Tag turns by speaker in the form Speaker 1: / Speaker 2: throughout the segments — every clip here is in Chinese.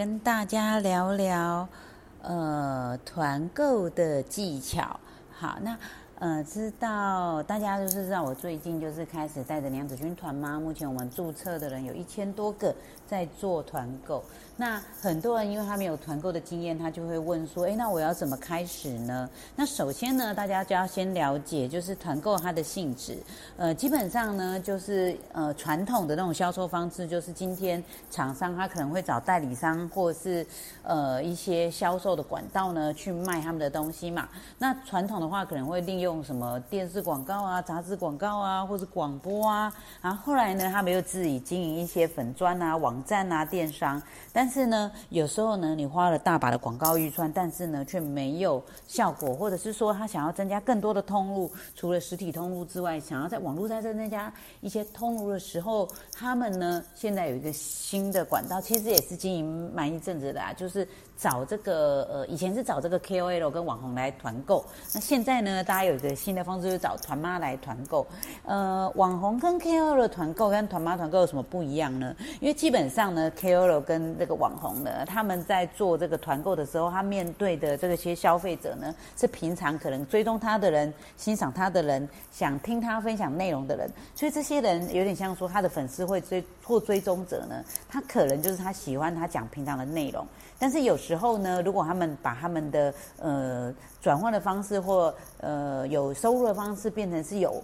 Speaker 1: 跟大家聊聊，呃，团购的技巧。好，那。呃，知道大家就是知道，我最近就是开始带着娘子军团吗？目前我们注册的人有一千多个在做团购。那很多人因为他没有团购的经验，他就会问说：“哎，那我要怎么开始呢？”那首先呢，大家就要先了解就是团购它的性质。呃，基本上呢，就是呃传统的那种销售方式，就是今天厂商他可能会找代理商或者是呃一些销售的管道呢去卖他们的东西嘛。那传统的话可能会利用用什么电视广告啊、杂志广告啊，或者广播啊，然后后来呢，他们又自己经营一些粉砖啊、网站啊、电商。但是呢，有时候呢，你花了大把的广告预算，但是呢，却没有效果，或者是说他想要增加更多的通路，除了实体通路之外，想要在网络上再增加一些通路的时候，他们呢，现在有一个新的管道，其实也是经营蛮一阵子的啊，就是找这个呃，以前是找这个 KOL 跟网红来团购，那现在呢，大家有。个新的方式就是找团妈来团购，呃，网红跟 KOL 的团购跟团妈团购有什么不一样呢？因为基本上呢，KOL 跟这个网红呢，他们在做这个团购的时候，他面对的这个些消费者呢，是平常可能追踪他的人、欣赏他的人、想听他分享内容的人，所以这些人有点像说他的粉丝会追或追踪者呢，他可能就是他喜欢他讲平常的内容，但是有时候呢，如果他们把他们的呃转换的方式或呃有收入的方式变成是有，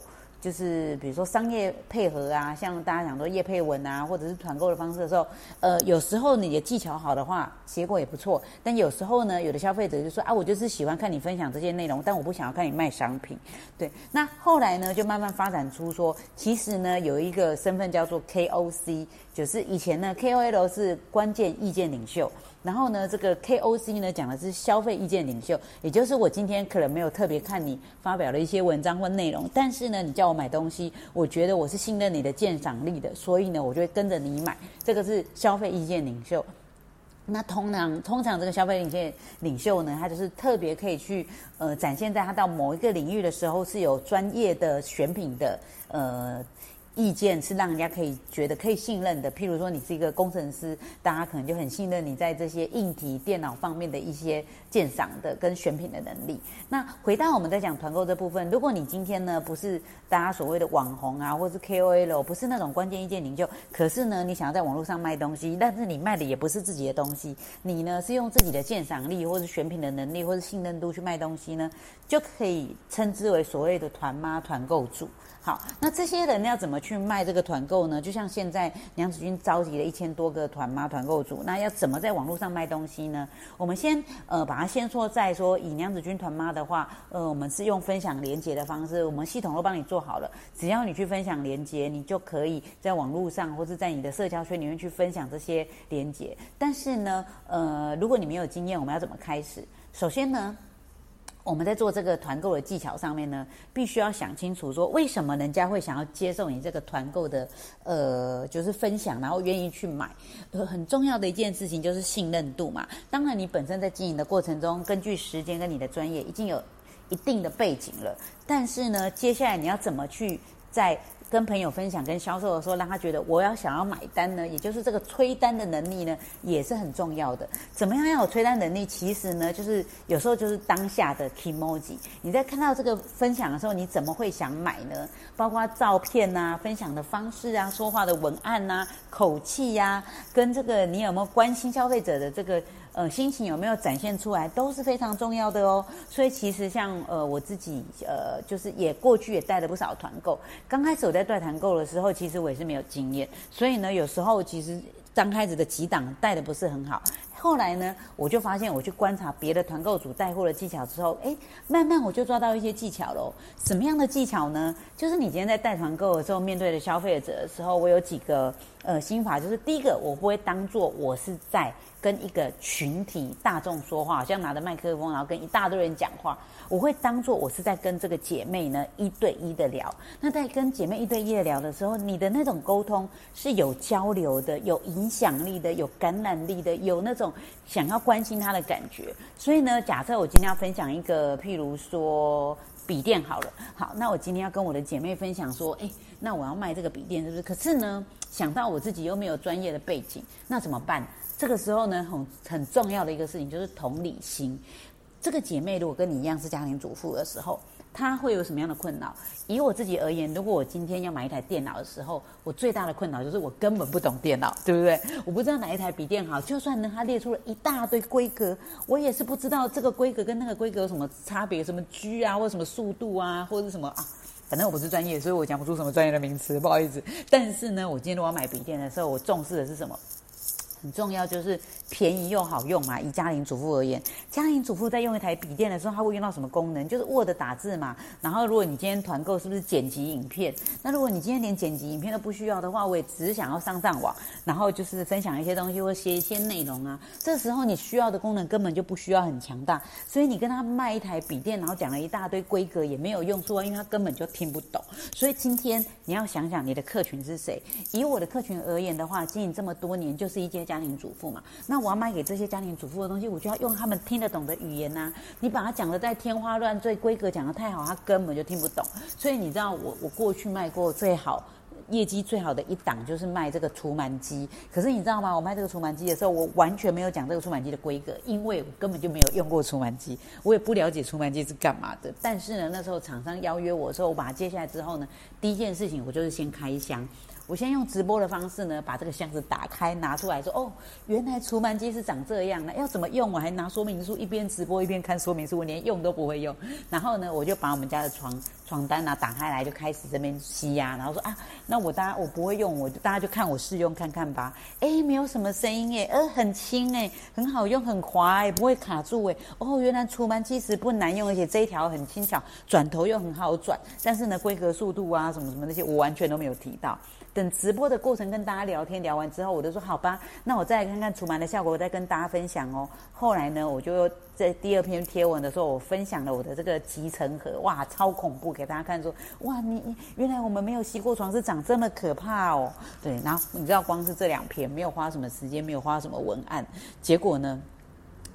Speaker 1: 就是比如说商业配合啊，像大家讲说叶配文啊，或者是团购的方式的时候，呃，有时候你的技巧好的话，结果也不错。但有时候呢，有的消费者就说啊，我就是喜欢看你分享这些内容，但我不想要看你卖商品。对，那后来呢，就慢慢发展出说，其实呢，有一个身份叫做 KOC，就是以前呢，KOL 是关键意见领袖。然后呢，这个 KOC 呢讲的是消费意见领袖，也就是我今天可能没有特别看你发表的一些文章或内容，但是呢，你叫我买东西，我觉得我是信任你的鉴赏力的，所以呢，我就会跟着你买。这个是消费意见领袖。那通常通常这个消费意见领袖呢，他就是特别可以去呃展现在他到某一个领域的时候是有专业的选品的呃。意见是让人家可以觉得可以信任的，譬如说你是一个工程师，大家可能就很信任你在这些硬体电脑方面的一些鉴赏的跟选品的能力。那回到我们在讲团购这部分，如果你今天呢不是大家所谓的网红啊，或是 KOL，不是那种关键意见领袖，可是呢你想要在网络上卖东西，但是你卖的也不是自己的东西，你呢是用自己的鉴赏力或是选品的能力或是信任度去卖东西呢，就可以称之为所谓的团妈团购主。好，那这些人要怎么去卖这个团购呢？就像现在娘子军召集了一千多个团妈团购组，那要怎么在网络上卖东西呢？我们先呃把它先说在说，以娘子军团妈的话，呃，我们是用分享连接的方式，我们系统都帮你做好了，只要你去分享连接，你就可以在网络上或是在你的社交圈里面去分享这些连接。但是呢，呃，如果你没有经验，我们要怎么开始？首先呢？我们在做这个团购的技巧上面呢，必须要想清楚，说为什么人家会想要接受你这个团购的，呃，就是分享，然后愿意去买。呃，很重要的一件事情就是信任度嘛。当然，你本身在经营的过程中，根据时间跟你的专业，已经有一定的背景了。但是呢，接下来你要怎么去在跟朋友分享、跟销售的时候，让他觉得我要想要买单呢？也就是这个催单的能力呢，也是很重要的。怎么样要有催单能力？其实呢，就是有时候就是当下的 emoji。你在看到这个分享的时候，你怎么会想买呢？包括照片呐、分享的方式啊、说话的文案呐、口气呀，跟这个你有没有关心消费者的这个。呃，心情有没有展现出来都是非常重要的哦。所以其实像呃我自己呃，就是也过去也带了不少团购。刚开始我在带团购的时候，其实我也是没有经验，所以呢，有时候其实刚开始的几档带的不是很好。后来呢，我就发现我去观察别的团购组带货的技巧之后，哎，慢慢我就抓到一些技巧喽。什么样的技巧呢？就是你今天在带团购的时候，面对的消费者的时候，我有几个呃心法，就是第一个，我不会当做我是在。跟一个群体大众说话，好像拿着麦克风，然后跟一大堆人讲话。我会当做我是在跟这个姐妹呢一对一的聊。那在跟姐妹一对一的聊的时候，你的那种沟通是有交流的、有影响力的、有感染力的、有那种想要关心她的感觉。所以呢，假设我今天要分享一个，譬如说笔电好了，好，那我今天要跟我的姐妹分享说，哎，那我要卖这个笔电，是不是？可是呢，想到我自己又没有专业的背景，那怎么办？这个时候呢，很很重要的一个事情就是同理心。这个姐妹如果跟你一样是家庭主妇的时候，他会有什么样的困扰？以我自己而言，如果我今天要买一台电脑的时候，我最大的困扰就是我根本不懂电脑，对不对？我不知道哪一台笔电好，就算呢，它列出了一大堆规格，我也是不知道这个规格跟那个规格有什么差别，什么 G 啊，或什么速度啊，或者什么啊。反正我不是专业，所以我讲不出什么专业的名词，不好意思。但是呢，我今天如果要买笔电的时候，我重视的是什么？很重要就是便宜又好用嘛。以家庭主妇而言，家庭主妇在用一台笔电的时候，它会用到什么功能？就是 Word 打字嘛。然后，如果你今天团购是不是剪辑影片？那如果你今天连剪辑影片都不需要的话，我也只是想要上上网，然后就是分享一些东西或写一些内容啊。这时候你需要的功能根本就不需要很强大，所以你跟他卖一台笔电，然后讲了一大堆规格也没有用处啊，因为他根本就听不懂。所以今天你要想想你的客群是谁。以我的客群而言的话，经营这么多年就是一间家家庭主妇嘛，那我要卖给这些家庭主妇的东西，我就要用他们听得懂的语言呐。你把它讲的再天花乱坠，规格讲的太好，他根本就听不懂。所以你知道，我我过去卖过最好。业绩最好的一档就是卖这个除螨机，可是你知道吗？我卖这个除螨机的时候，我完全没有讲这个除螨机的规格，因为我根本就没有用过除螨机，我也不了解除螨机是干嘛的。但是呢，那时候厂商邀约我的时候，我把它接下来之后呢，第一件事情我就是先开箱。我先用直播的方式呢，把这个箱子打开拿出来，说哦，原来除螨机是长这样的，要怎么用？我还拿说明书一边直播一边看说明书，我连用都不会用。然后呢，我就把我们家的床床单啊打开来，就开始这边吸呀，然后说啊，那我大家我不会用，我就大家就看我试用看看吧。哎，没有什么声音哎，呃，很轻哎，很好用，很滑哎，不会卡住哎。哦，原来除螨其实不难用，而且这一条很轻巧，转头又很好转。但是呢，规格、速度啊，什么什么那些，我完全都没有提到。等直播的过程跟大家聊天聊完之后，我就说好吧，那我再来看看除螨的效果，我再跟大家分享哦。后来呢，我就在第二篇贴文的时候，我分享了我的这个集成盒，哇，超恐怖，给大家看说，哇，你你原来我们没有吸过床是长这么可怕哦。对，然后你知道光是这两篇没有花什么时间，没有花什么文案，结果呢，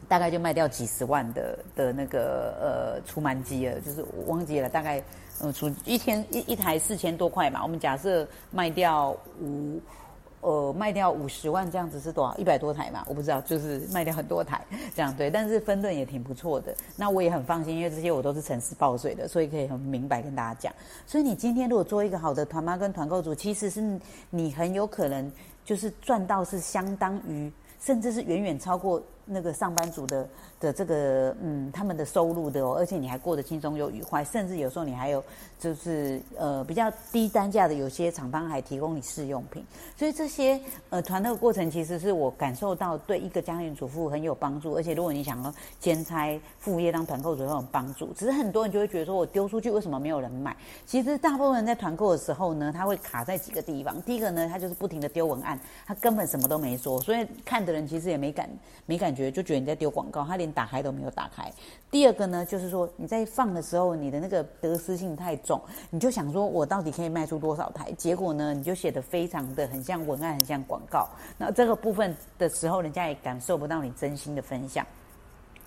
Speaker 1: 大概就卖掉几十万的的那个呃除螨机了，就是我忘记了大概。呃，除一天一一台四千多块嘛，我们假设卖掉五，呃，卖掉五十万这样子是多少？一百多台嘛，我不知道，就是卖掉很多台这样对，但是分润也挺不错的。那我也很放心，因为这些我都是诚实报税的，所以可以很明白跟大家讲。所以你今天如果做一个好的团妈跟团购组，其实是你很有可能就是赚到是相当于，甚至是远远超过那个上班族的。的这个嗯，他们的收入的哦，而且你还过得轻松又愉快，甚至有时候你还有就是呃比较低单价的，有些厂商还提供你试用品，所以这些呃团购过程其实是我感受到对一个家庭主妇很有帮助，而且如果你想要兼差副业当团购主很有帮助。只是很多人就会觉得说我丢出去为什么没有人买？其实大部分人在团购的时候呢，他会卡在几个地方。第一个呢，他就是不停的丢文案，他根本什么都没说，所以看的人其实也没感没感觉，就觉得你在丢广告，他连。打开都没有打开。第二个呢，就是说你在放的时候，你的那个得失性太重，你就想说我到底可以卖出多少台？结果呢，你就写的非常的很像文案，很像广告。那这个部分的时候，人家也感受不到你真心的分享。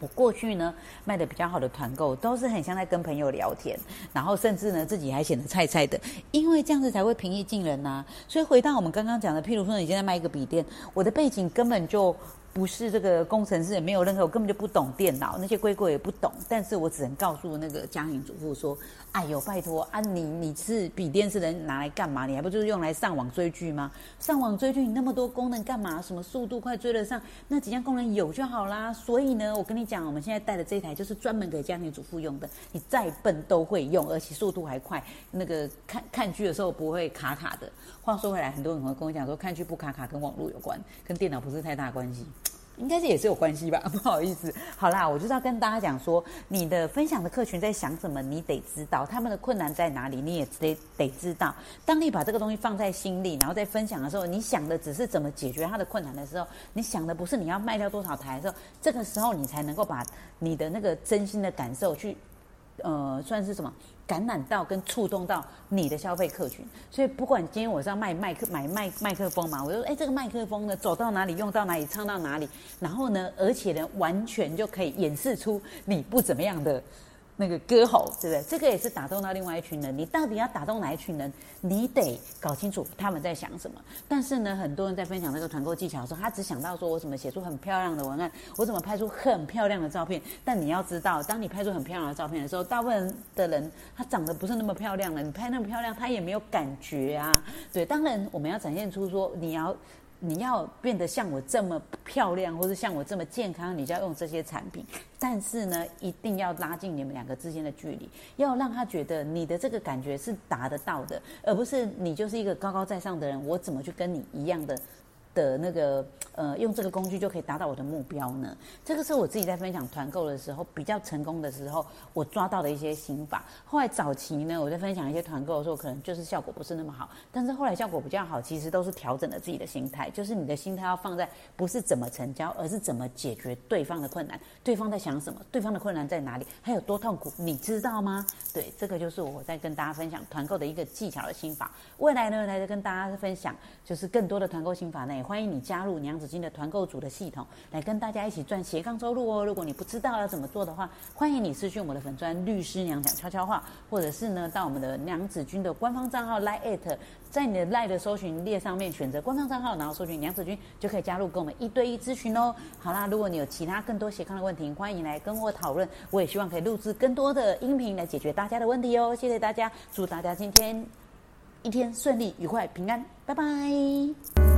Speaker 1: 我过去呢卖的比较好的团购，都是很像在跟朋友聊天，然后甚至呢自己还显得菜菜的，因为这样子才会平易近人呐。所以回到我们刚刚讲的，譬如说你现在卖一个笔电，我的背景根本就。不是这个工程师，也没有任何，我根本就不懂电脑，那些规规也不懂。但是我只能告诉那个家庭主妇说：“哎呦，拜托啊，你你是笔电是能拿来干嘛？你还不就是用来上网追剧吗？上网追剧你那么多功能干嘛？什么速度快追得上？那几项功能有就好啦。所以呢，我跟你讲，我们现在带的这台就是专门给家庭主妇用的，你再笨都会用，而且速度还快。那个看看剧的时候不会卡卡的。话说回来，很多人会跟我讲说，看剧不卡卡跟网络有关，跟电脑不是太大关系。”应该是也是有关系吧，不好意思。好啦，我就是要跟大家讲说，你的分享的客群在想什么，你得知道他们的困难在哪里，你也得得知道。当你把这个东西放在心里，然后在分享的时候，你想的只是怎么解决他的困难的时候，你想的不是你要卖掉多少台的时候，这个时候你才能够把你的那个真心的感受去，呃，算是什么？感染到跟触动到你的消费客群，所以不管今天我是要卖麦克买麦麦克风嘛，我就说，哎，这个麦克风呢，走到哪里用到哪里，唱到哪里，然后呢，而且呢，完全就可以演示出你不怎么样的那个歌喉，对不对？这个也是打动到另外一群人。你到底要打动哪一群人？你得搞清楚他们在想什么。但是呢，很多人在分享那个团购技巧的时候，他只想到说我怎么写出很漂亮的文案，我怎么拍出很漂亮的照片。但你要知道，当你拍出很漂亮的照片的时候，大部分的人他长得不是那么漂亮了。你拍那么漂亮，他也没有感觉啊。对，当然我们要展现出说你要。你要变得像我这么漂亮，或者像我这么健康，你就要用这些产品。但是呢，一定要拉近你们两个之间的距离，要让他觉得你的这个感觉是达得到的，而不是你就是一个高高在上的人，我怎么去跟你一样的？的那个呃，用这个工具就可以达到我的目标呢？这个是我自己在分享团购的时候比较成功的时候，我抓到的一些心法。后来早期呢，我在分享一些团购的时候，可能就是效果不是那么好。但是后来效果比较好，其实都是调整了自己的心态，就是你的心态要放在不是怎么成交，而是怎么解决对方的困难。对方在想什么？对方的困难在哪里？还有多痛苦？你知道吗？对，这个就是我在跟大家分享团购的一个技巧的心法。未来呢，来跟大家分享就是更多的团购心法呢。欢迎你加入娘子军的团购组的系统，来跟大家一起赚斜杠收入哦。如果你不知道要怎么做的话，欢迎你私讯我的粉砖律师娘讲悄悄话，或者是呢到我们的娘子军的官方账号 Line 在你的 Line 的搜寻列上面选择官方账号，然后搜寻娘子军，就可以加入跟我们一对一咨询哦。好啦，如果你有其他更多斜杠的问题，欢迎来跟我讨论。我也希望可以录制更多的音频来解决大家的问题哦。谢谢大家，祝大家今天一天顺利、愉快、平安，拜拜。